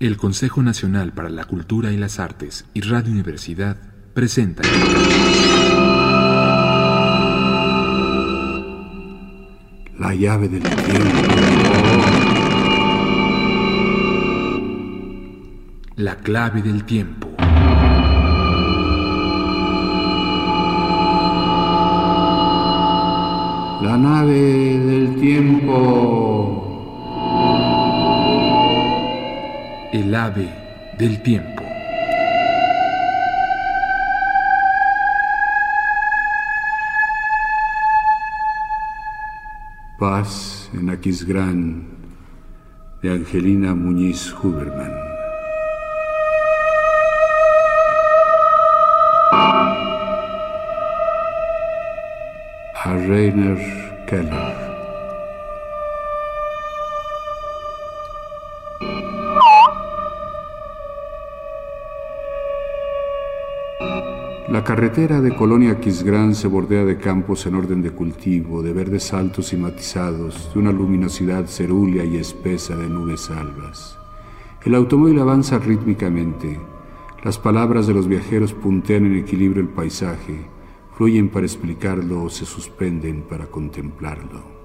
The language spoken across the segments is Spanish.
El Consejo Nacional para la Cultura y las Artes y Radio Universidad presenta La llave del tiempo. La clave del tiempo. La nave del tiempo. El ave del tiempo. Paz en Aquisgrán de Angelina Muñiz Huberman. A Keller. La carretera de Colonia Aquisgrán se bordea de campos en orden de cultivo, de verdes altos y matizados, de una luminosidad cerúlea y espesa de nubes albas. El automóvil avanza rítmicamente. Las palabras de los viajeros puntean en equilibrio el paisaje, fluyen para explicarlo o se suspenden para contemplarlo.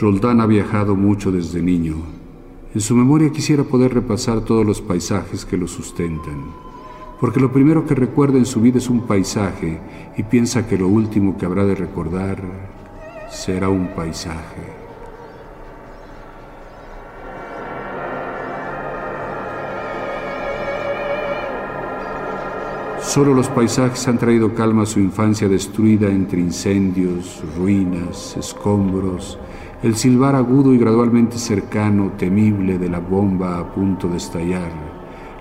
Roldán ha viajado mucho desde niño. En su memoria quisiera poder repasar todos los paisajes que lo sustentan, porque lo primero que recuerda en su vida es un paisaje y piensa que lo último que habrá de recordar será un paisaje. Solo los paisajes han traído calma a su infancia destruida entre incendios, ruinas, escombros, el silbar agudo y gradualmente cercano, temible de la bomba a punto de estallar,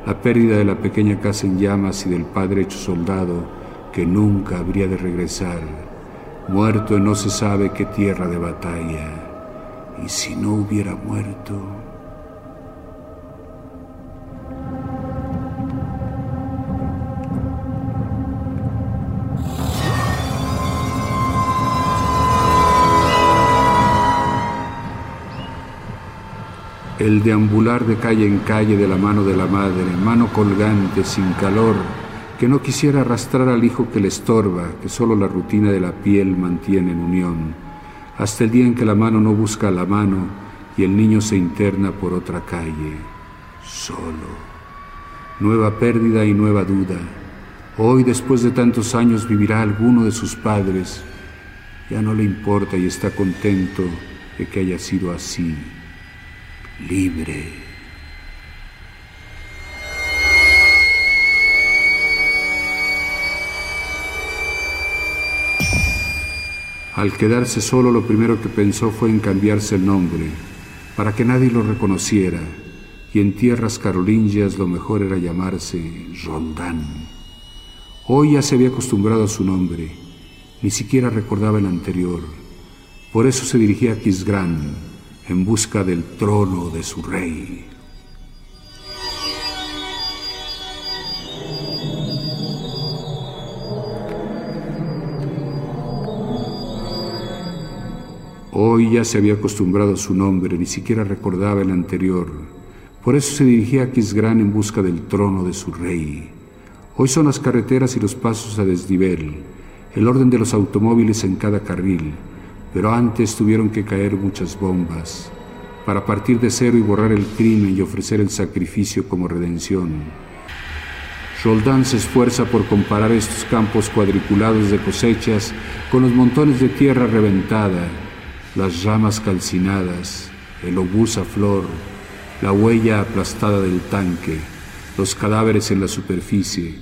la pérdida de la pequeña casa en llamas y del padre hecho soldado que nunca habría de regresar, muerto en no se sabe qué tierra de batalla. Y si no hubiera muerto... el deambular de calle en calle de la mano de la madre, mano colgante, sin calor, que no quisiera arrastrar al hijo que le estorba, que solo la rutina de la piel mantiene en unión, hasta el día en que la mano no busca la mano y el niño se interna por otra calle, solo. Nueva pérdida y nueva duda. Hoy, después de tantos años, vivirá alguno de sus padres. Ya no le importa y está contento de que haya sido así libre. Al quedarse solo lo primero que pensó fue en cambiarse el nombre, para que nadie lo reconociera, y en tierras carolingias lo mejor era llamarse Rondán. Hoy ya se había acostumbrado a su nombre, ni siquiera recordaba el anterior, por eso se dirigía a Quisgrán, en busca del trono de su rey. Hoy ya se había acostumbrado a su nombre, ni siquiera recordaba el anterior. Por eso se dirigía a Quisgrán en busca del trono de su rey. Hoy son las carreteras y los pasos a desnivel, el orden de los automóviles en cada carril, pero antes tuvieron que caer muchas bombas para partir de cero y borrar el crimen y ofrecer el sacrificio como redención. Roldán se esfuerza por comparar estos campos cuadriculados de cosechas con los montones de tierra reventada, las ramas calcinadas, el obús a flor, la huella aplastada del tanque, los cadáveres en la superficie,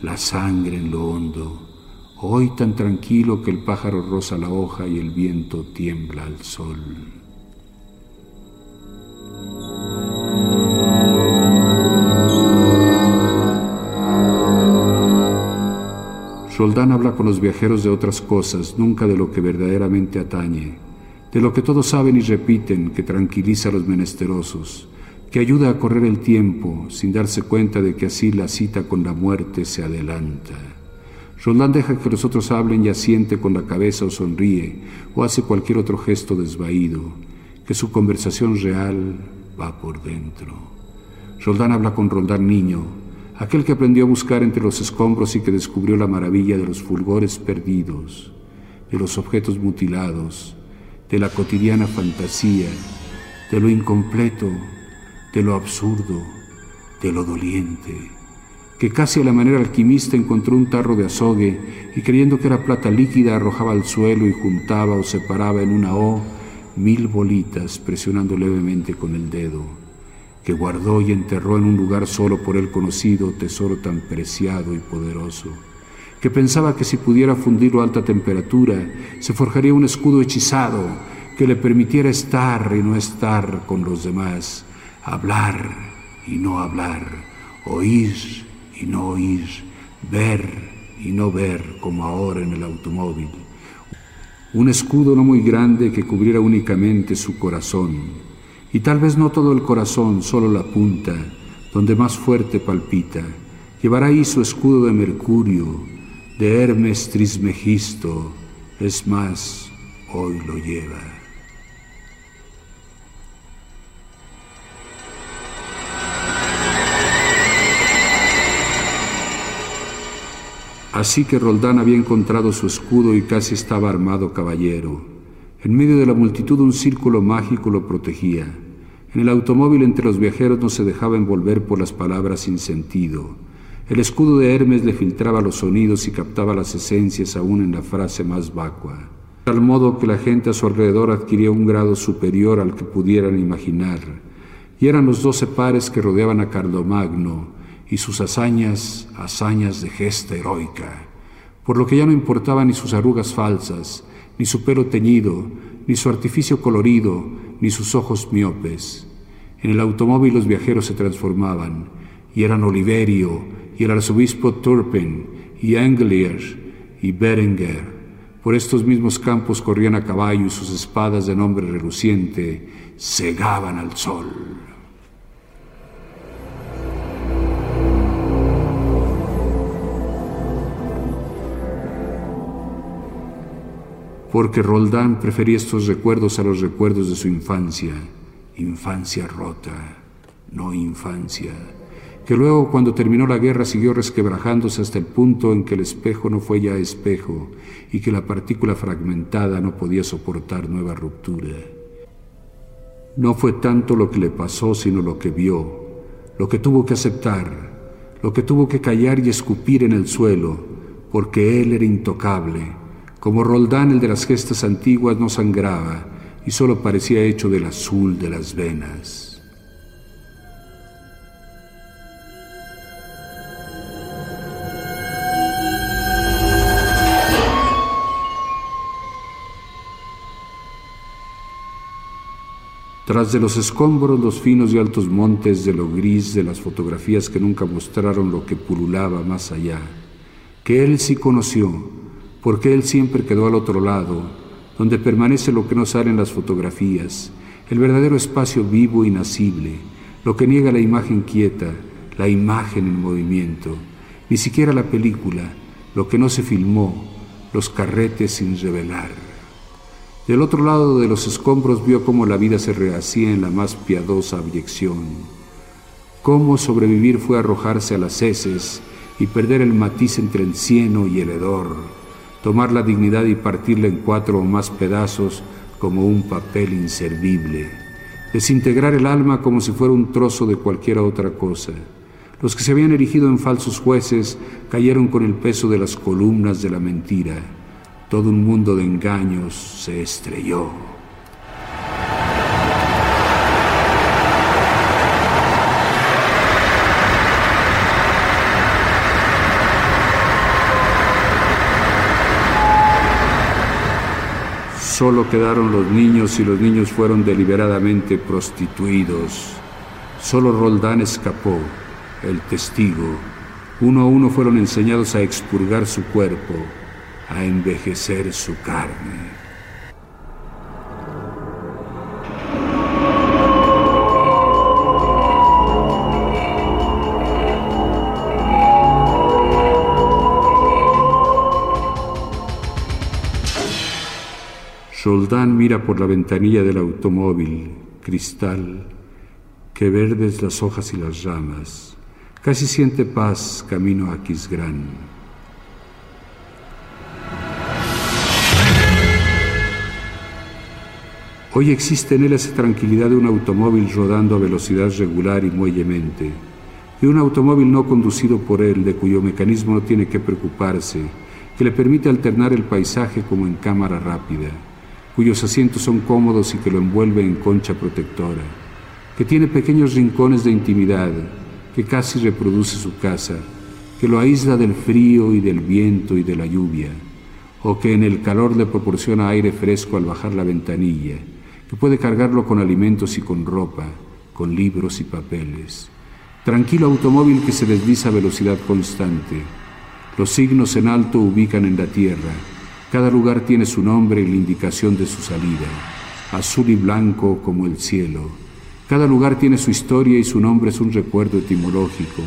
la sangre en lo hondo hoy tan tranquilo que el pájaro roza la hoja y el viento tiembla al sol. Roldán habla con los viajeros de otras cosas, nunca de lo que verdaderamente atañe, de lo que todos saben y repiten, que tranquiliza a los menesterosos, que ayuda a correr el tiempo sin darse cuenta de que así la cita con la muerte se adelanta. Roldán deja que los otros hablen y asiente con la cabeza o sonríe o hace cualquier otro gesto desvaído, que su conversación real va por dentro. Roldán habla con Roldán niño, aquel que aprendió a buscar entre los escombros y que descubrió la maravilla de los fulgores perdidos, de los objetos mutilados, de la cotidiana fantasía, de lo incompleto, de lo absurdo, de lo doliente que casi a la manera alquimista encontró un tarro de azogue y creyendo que era plata líquida arrojaba al suelo y juntaba o separaba en una O mil bolitas presionando levemente con el dedo, que guardó y enterró en un lugar solo por él conocido tesoro tan preciado y poderoso, que pensaba que si pudiera fundirlo a alta temperatura se forjaría un escudo hechizado que le permitiera estar y no estar con los demás, hablar y no hablar, oír y no oír, ver y no ver como ahora en el automóvil. Un escudo no muy grande que cubriera únicamente su corazón, y tal vez no todo el corazón, solo la punta, donde más fuerte palpita. Llevará ahí su escudo de mercurio, de Hermes Trismegisto, es más, hoy lo lleva. Así que Roldán había encontrado su escudo y casi estaba armado caballero. En medio de la multitud un círculo mágico lo protegía. En el automóvil entre los viajeros no se dejaba envolver por las palabras sin sentido. El escudo de Hermes le filtraba los sonidos y captaba las esencias aún en la frase más vacua. Tal modo que la gente a su alrededor adquiría un grado superior al que pudieran imaginar. Y eran los doce pares que rodeaban a Carlomagno, y sus hazañas, hazañas de gesta heroica, por lo que ya no importaba ni sus arrugas falsas, ni su pelo teñido, ni su artificio colorido, ni sus ojos miopes. En el automóvil los viajeros se transformaban, y eran Oliverio, y el arzobispo Turpin, y Anglier, y Berenguer. Por estos mismos campos corrían a caballo y sus espadas de nombre reluciente cegaban al sol. Porque Roldán prefería estos recuerdos a los recuerdos de su infancia, infancia rota, no infancia, que luego cuando terminó la guerra siguió resquebrajándose hasta el punto en que el espejo no fue ya espejo y que la partícula fragmentada no podía soportar nueva ruptura. No fue tanto lo que le pasó, sino lo que vio, lo que tuvo que aceptar, lo que tuvo que callar y escupir en el suelo, porque él era intocable como Roldán el de las gestas antiguas no sangraba y solo parecía hecho del azul de las venas. Tras de los escombros, los finos y altos montes de lo gris de las fotografías que nunca mostraron lo que pululaba más allá, que él sí conoció, porque Él siempre quedó al otro lado, donde permanece lo que no sale en las fotografías, el verdadero espacio vivo y nacible, lo que niega la imagen quieta, la imagen en movimiento, ni siquiera la película, lo que no se filmó, los carretes sin revelar. Del otro lado de los escombros vio cómo la vida se rehacía en la más piadosa abyección, cómo sobrevivir fue arrojarse a las heces y perder el matiz entre el cieno y el hedor, tomar la dignidad y partirla en cuatro o más pedazos como un papel inservible, desintegrar el alma como si fuera un trozo de cualquier otra cosa. Los que se habían erigido en falsos jueces cayeron con el peso de las columnas de la mentira. Todo un mundo de engaños se estrelló. Solo quedaron los niños y los niños fueron deliberadamente prostituidos. Solo Roldán escapó, el testigo. Uno a uno fueron enseñados a expurgar su cuerpo, a envejecer su carne. Roldán mira por la ventanilla del automóvil, cristal, que verdes las hojas y las ramas. Casi siente paz camino a Quisgrán. Hoy existe en él esa tranquilidad de un automóvil rodando a velocidad regular y muellemente, de un automóvil no conducido por él, de cuyo mecanismo no tiene que preocuparse, que le permite alternar el paisaje como en cámara rápida, cuyos asientos son cómodos y que lo envuelve en concha protectora que tiene pequeños rincones de intimidad, que casi reproduce su casa, que lo aísla del frío y del viento y de la lluvia, o que en el calor le proporciona aire fresco al bajar la ventanilla, que puede cargarlo con alimentos y con ropa, con libros y papeles. Tranquilo automóvil que se desliza a velocidad constante. Los signos en alto ubican en la tierra. Cada lugar tiene su nombre y la indicación de su salida, azul y blanco como el cielo cada lugar tiene su historia y su nombre es un recuerdo etimológico.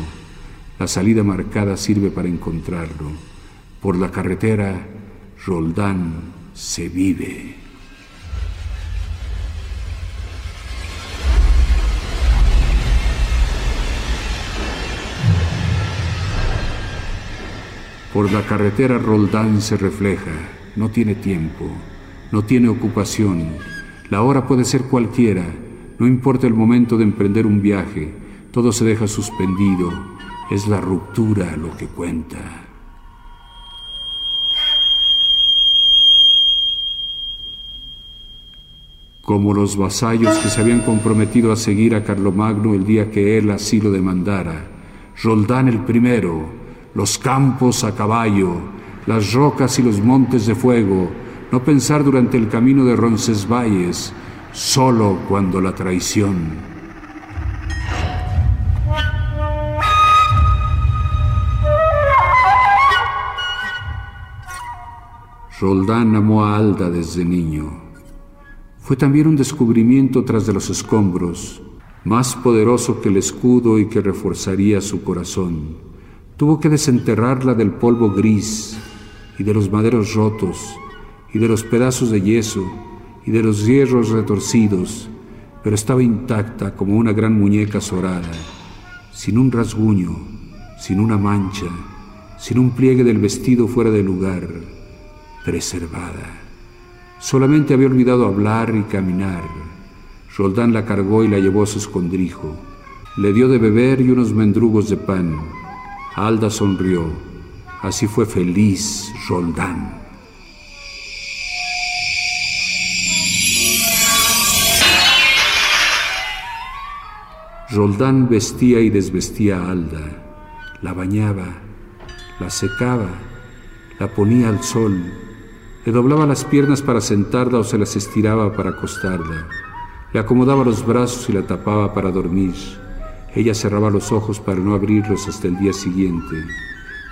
La salida marcada sirve para encontrarlo. Por la carretera, Roldán se vive. Por la carretera Roldán se refleja, no tiene tiempo, no tiene ocupación, la hora puede ser cualquiera, no importa el momento de emprender un viaje, todo se deja suspendido. Es la ruptura lo que cuenta. Como los vasallos que se habían comprometido a seguir a Carlomagno el día que él así lo demandara. Roldán el primero, los campos a caballo, las rocas y los montes de fuego, no pensar durante el camino de Roncesvalles, solo cuando la traición Roldán amó a Alda desde niño. Fue también un descubrimiento tras de los escombros, más poderoso que el escudo y que reforzaría su corazón. Tuvo que desenterrarla del polvo gris y de los maderos rotos y de los pedazos de yeso y de los hierros retorcidos, pero estaba intacta como una gran muñeca sorada, sin un rasguño, sin una mancha, sin un pliegue del vestido fuera de lugar, preservada. Solamente había olvidado hablar y caminar. Roldán la cargó y la llevó a su escondrijo. Le dio de beber y unos mendrugos de pan. Alda sonrió. Así fue feliz Roldán. Roldán vestía y desvestía a Alda, la bañaba, la secaba, la ponía al sol, le doblaba las piernas para sentarla o se las estiraba para acostarla, le acomodaba los brazos y la tapaba para dormir. Ella cerraba los ojos para no abrirlos hasta el día siguiente.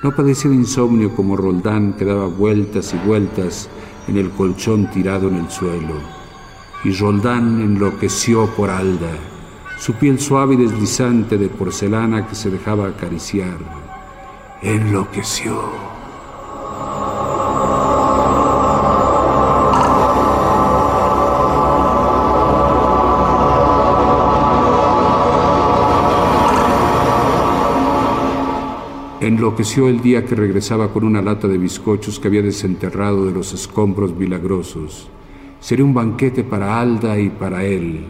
No padecía de insomnio como Roldán que daba vueltas y vueltas en el colchón tirado en el suelo. Y Roldán enloqueció por Alda su piel suave y deslizante de porcelana que se dejaba acariciar. Enloqueció. Enloqueció el día que regresaba con una lata de bizcochos que había desenterrado de los escombros milagrosos. Sería un banquete para Alda y para él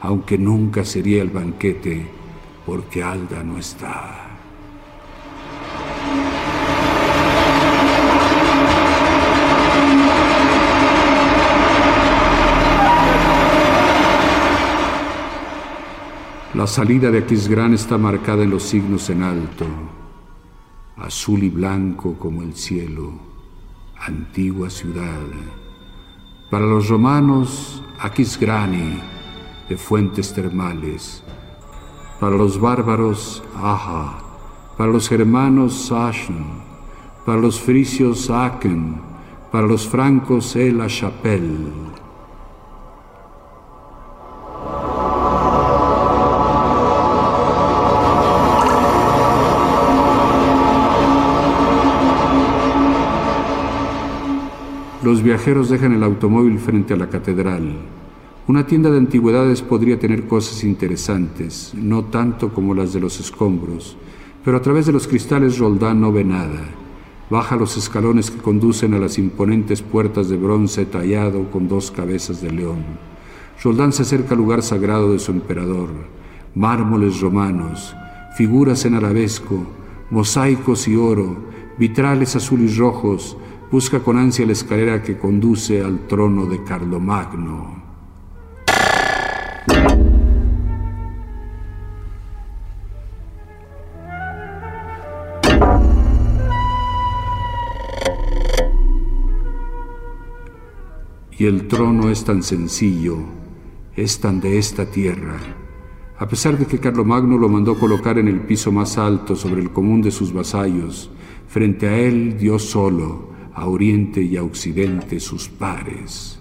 aunque nunca sería el banquete porque Alda no está. La salida de Aquisgrán está marcada en los signos en alto, azul y blanco como el cielo, antigua ciudad. Para los romanos, Aquisgrani, de fuentes termales. Para los bárbaros, Aja. Para los germanos, Sachsen. Para los frisios, Aachen. Para los francos, El Chapelle. Los viajeros dejan el automóvil frente a la catedral. Una tienda de antigüedades podría tener cosas interesantes, no tanto como las de los escombros, pero a través de los cristales Roldán no ve nada. Baja los escalones que conducen a las imponentes puertas de bronce tallado con dos cabezas de león. Roldán se acerca al lugar sagrado de su emperador. Mármoles romanos, figuras en arabesco, mosaicos y oro, vitrales azul y rojos, busca con ansia la escalera que conduce al trono de Carlomagno. Y el trono es tan sencillo, es tan de esta tierra. A pesar de que Carlomagno lo mandó colocar en el piso más alto sobre el común de sus vasallos, frente a él Dios solo, a oriente y a occidente sus pares.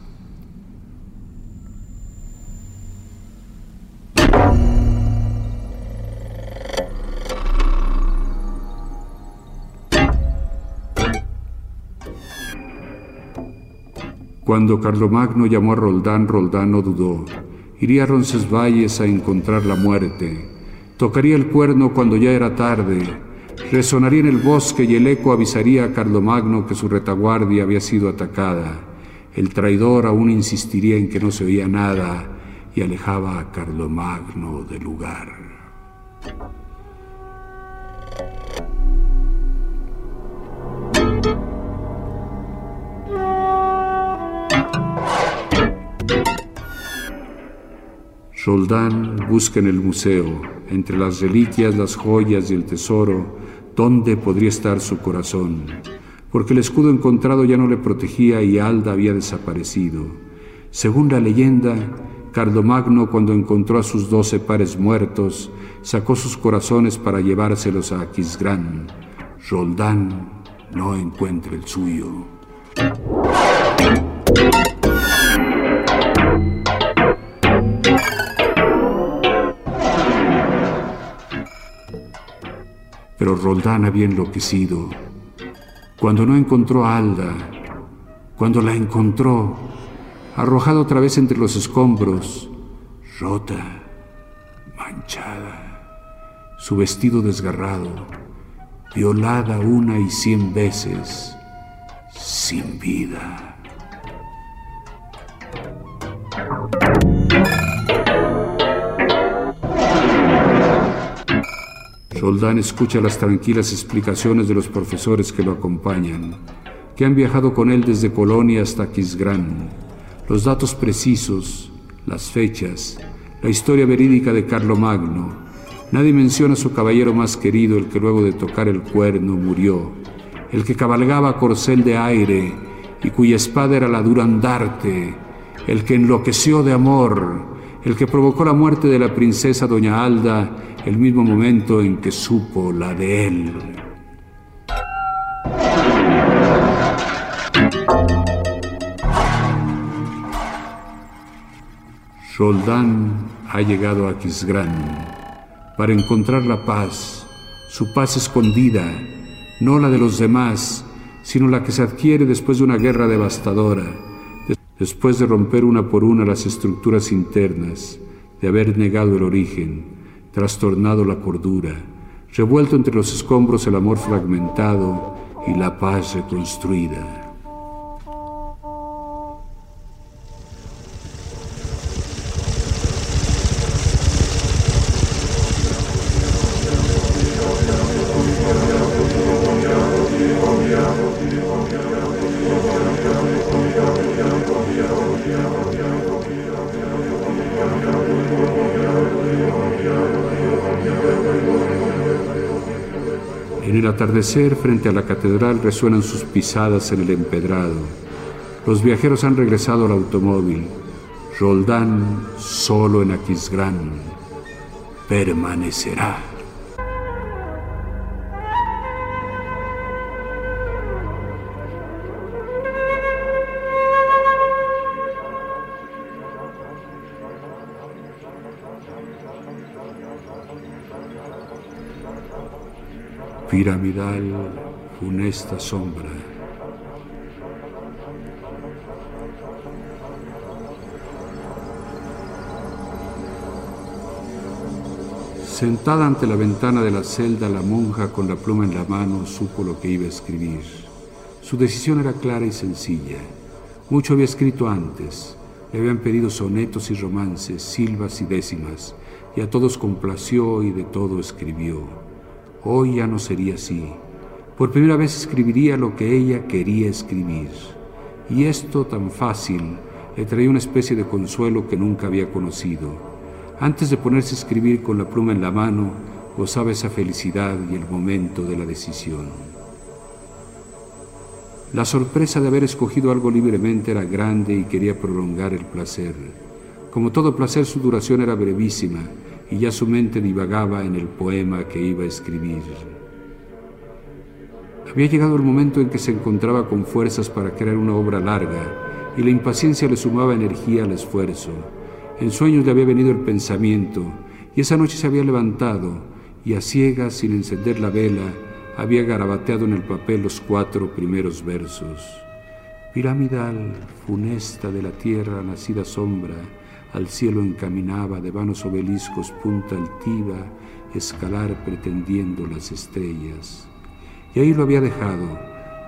Cuando Carlomagno llamó a Roldán, Roldán no dudó. Iría a Roncesvalles a encontrar la muerte. Tocaría el cuerno cuando ya era tarde Resonaría en el bosque y el eco avisaría a Carlomagno que su retaguardia había sido atacada. El traidor aún insistiría en que no se oía nada y alejaba a Carlomagno del lugar. Roldán busca en el museo, entre las reliquias, las joyas y el tesoro, dónde podría estar su corazón, porque el escudo encontrado ya no le protegía y Alda había desaparecido. Según la leyenda, Cardomagno, cuando encontró a sus doce pares muertos, sacó sus corazones para llevárselos a Aquisgrán. Roldán no encuentra el suyo. Pero Roldán había enloquecido. Cuando no encontró a Alda, cuando la encontró, arrojada otra vez entre los escombros, rota, manchada, su vestido desgarrado, violada una y cien veces, sin vida. Roldán escucha las tranquilas explicaciones de los profesores que lo acompañan, que han viajado con él desde Colonia hasta Quisgrán. Los datos precisos, las fechas, la historia verídica de Carlomagno. Nadie menciona a su caballero más querido, el que luego de tocar el cuerno murió, el que cabalgaba corcel de aire y cuya espada era la durandarte, el que enloqueció de amor, el que provocó la muerte de la princesa doña Alda el mismo momento en que supo la de él. Roldán ha llegado a Quisgrán para encontrar la paz, su paz escondida, no la de los demás, sino la que se adquiere después de una guerra devastadora, después de romper una por una las estructuras internas, de haber negado el origen, trastornado la cordura, revuelto entre los escombros el amor fragmentado y la paz reconstruida. Atardecer, frente a la catedral, resuenan sus pisadas en el empedrado. Los viajeros han regresado al automóvil. Roldán, solo en Aquisgrán, permanecerá. piramidal, funesta sombra. Sentada ante la ventana de la celda, la monja con la pluma en la mano supo lo que iba a escribir. Su decisión era clara y sencilla. Mucho había escrito antes. Le habían pedido sonetos y romances, silvas y décimas, y a todos complació y de todo escribió. Hoy ya no sería así. Por primera vez escribiría lo que ella quería escribir. Y esto tan fácil le traía una especie de consuelo que nunca había conocido. Antes de ponerse a escribir con la pluma en la mano, gozaba esa felicidad y el momento de la decisión. La sorpresa de haber escogido algo libremente era grande y quería prolongar el placer. Como todo placer, su duración era brevísima y ya su mente divagaba en el poema que iba a escribir. Había llegado el momento en que se encontraba con fuerzas para crear una obra larga y la impaciencia le sumaba energía al esfuerzo. En sueños le había venido el pensamiento y esa noche se había levantado y a ciegas, sin encender la vela, había garabateado en el papel los cuatro primeros versos. Piramidal, funesta de la tierra, nacida sombra, al cielo encaminaba de vanos obeliscos punta altiva, escalar pretendiendo las estrellas. Y ahí lo había dejado.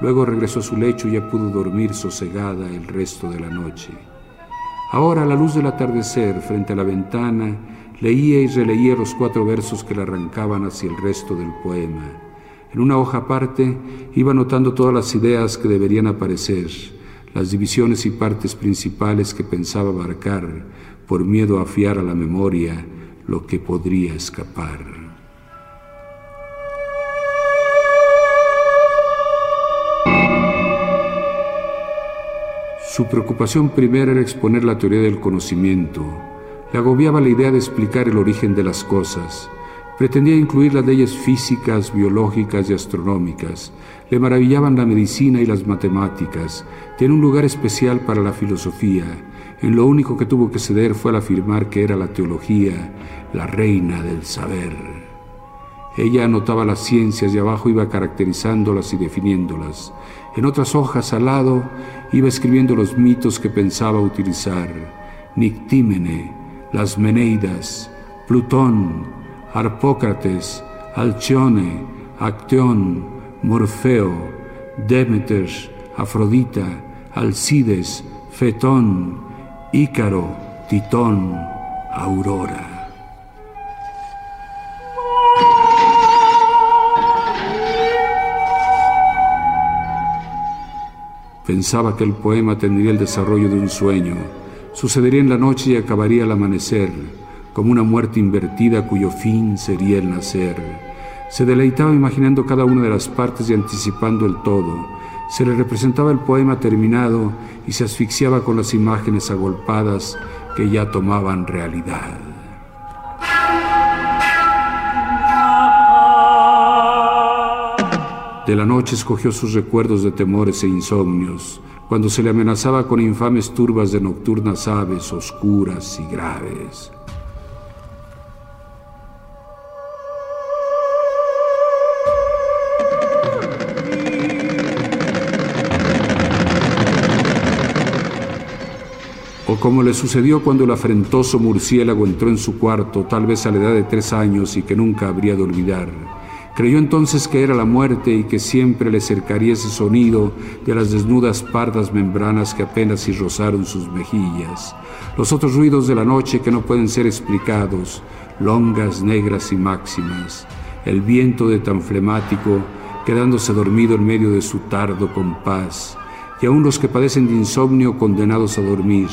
Luego regresó a su lecho y ya pudo dormir sosegada el resto de la noche. Ahora, a la luz del atardecer, frente a la ventana, leía y releía los cuatro versos que le arrancaban hacia el resto del poema. En una hoja aparte iba notando todas las ideas que deberían aparecer, las divisiones y partes principales que pensaba abarcar, por miedo a fiar a la memoria lo que podría escapar. Su preocupación primera era exponer la teoría del conocimiento. Le agobiaba la idea de explicar el origen de las cosas. Pretendía incluir las leyes físicas, biológicas y astronómicas. Le maravillaban la medicina y las matemáticas. Tiene un lugar especial para la filosofía. En lo único que tuvo que ceder fue al afirmar que era la teología la reina del saber. Ella anotaba las ciencias y abajo iba caracterizándolas y definiéndolas. En otras hojas al lado iba escribiendo los mitos que pensaba utilizar. Nictímene, las Meneidas, Plutón, Arpócrates, Alcione, Acteón, Morfeo, Demeter, Afrodita, Alcides, Fetón, Ícaro, Titón, Aurora. Pensaba que el poema tendría el desarrollo de un sueño, sucedería en la noche y acabaría al amanecer, como una muerte invertida cuyo fin sería el nacer. Se deleitaba imaginando cada una de las partes y anticipando el todo. Se le representaba el poema terminado y se asfixiaba con las imágenes agolpadas que ya tomaban realidad. De la noche escogió sus recuerdos de temores e insomnios, cuando se le amenazaba con infames turbas de nocturnas aves oscuras y graves. Como le sucedió cuando el afrentoso murciélago entró en su cuarto, tal vez a la edad de tres años y que nunca habría de olvidar Creyó entonces que era la muerte y que siempre le cercaría ese sonido de las desnudas pardas membranas que apenas si rozaron sus mejillas. Los otros ruidos de la noche que no pueden ser explicados, longas, negras y máximas. El viento de tan flemático quedándose dormido en medio de su tardo compás. Y aún los que padecen de insomnio condenados a dormir.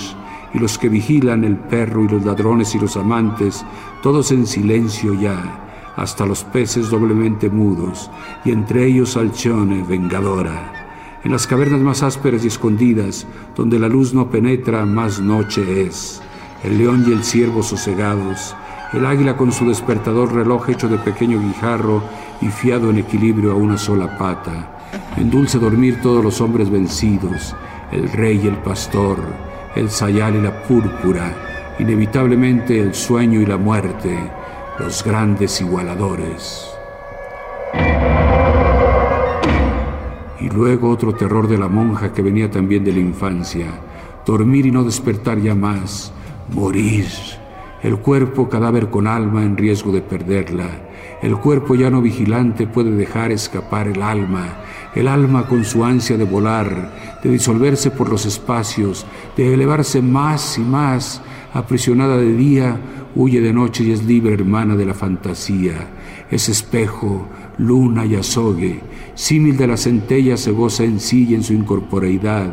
Y los que vigilan el perro y los ladrones y los amantes, todos en silencio ya hasta los peces doblemente mudos, y entre ellos Alcione, vengadora. En las cavernas más ásperas y escondidas, donde la luz no penetra, más noche es. El león y el ciervo sosegados, el águila con su despertador reloj hecho de pequeño guijarro y fiado en equilibrio a una sola pata. En dulce dormir todos los hombres vencidos, el rey y el pastor, el sayal y la púrpura, inevitablemente el sueño y la muerte, los grandes igualadores. Y luego otro terror de la monja que venía también de la infancia, dormir y no despertar ya más, morir, El cuerpo cadáver con alma en riesgo de perderla. El cuerpo ya no vigilante puede dejar escapar el alma. El alma con su ansia de volar, de disolverse por los espacios, de elevarse más y más, aprisionada de día, huye de noche y es libre hermana de la fantasía. Es espejo, luna y azogue, símil de la centella se goza en sí y en su incorporeidad,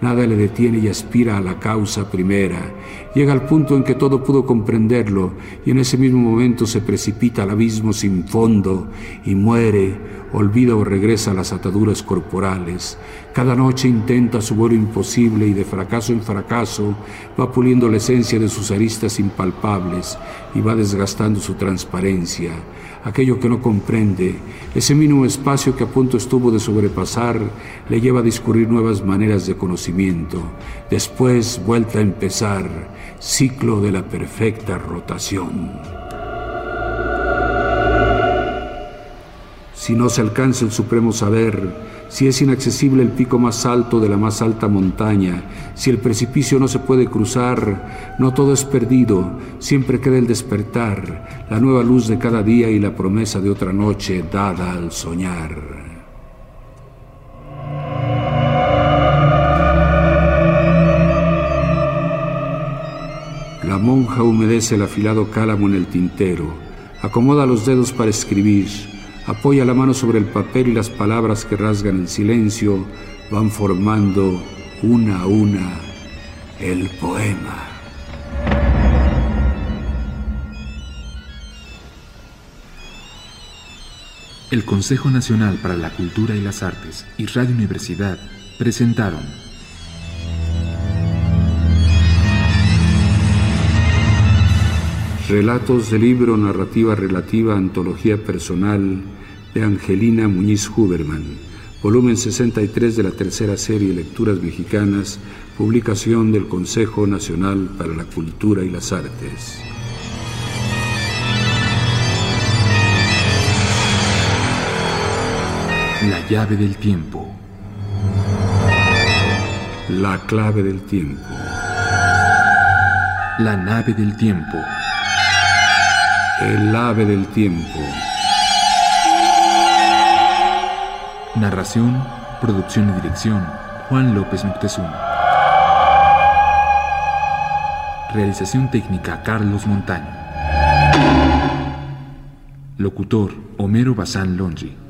nada le detiene y aspira a la causa primera, llega al punto en que todo pudo comprenderlo y en ese mismo momento se precipita al abismo sin fondo y muere, olvida o regresa a las ataduras corporales, cada noche intenta su vuelo imposible y de fracaso en fracaso va puliendo la esencia de sus aristas impalpables y va desgastando su transparencia, aquello que no comprende, ese mínimo espacio que a punto estuvo de sobrepasar, le lleva a discurrir nuevas maneras de conocimiento. Después, vuelta a empezar, ciclo de la perfecta rotación. Si no se alcanza el supremo saber, si es inaccesible el pico más alto de la más alta montaña, si el precipicio no se puede cruzar, no todo es perdido, siempre queda el despertar, la nueva luz de cada día y la promesa de otra noche dada al soñar. La monja humedece el afilado cálamo en el tintero, acomoda los dedos para escribir, apoya la mano sobre el papel y las palabras que rasgan el silencio van formando una a una el poema. El Consejo Nacional para la Cultura y las Artes y Radio Universidad presentaron Relatos del libro Narrativa Relativa Antología Personal de Angelina Muñiz Huberman, volumen 63 de la tercera serie Lecturas Mexicanas, publicación del Consejo Nacional para la Cultura y las Artes. La llave del tiempo. La clave del tiempo. La nave del tiempo. El ave del tiempo. Narración, producción y dirección, Juan López Moctezuma. Realización técnica, Carlos Montaño. Locutor, Homero Bazán Longi.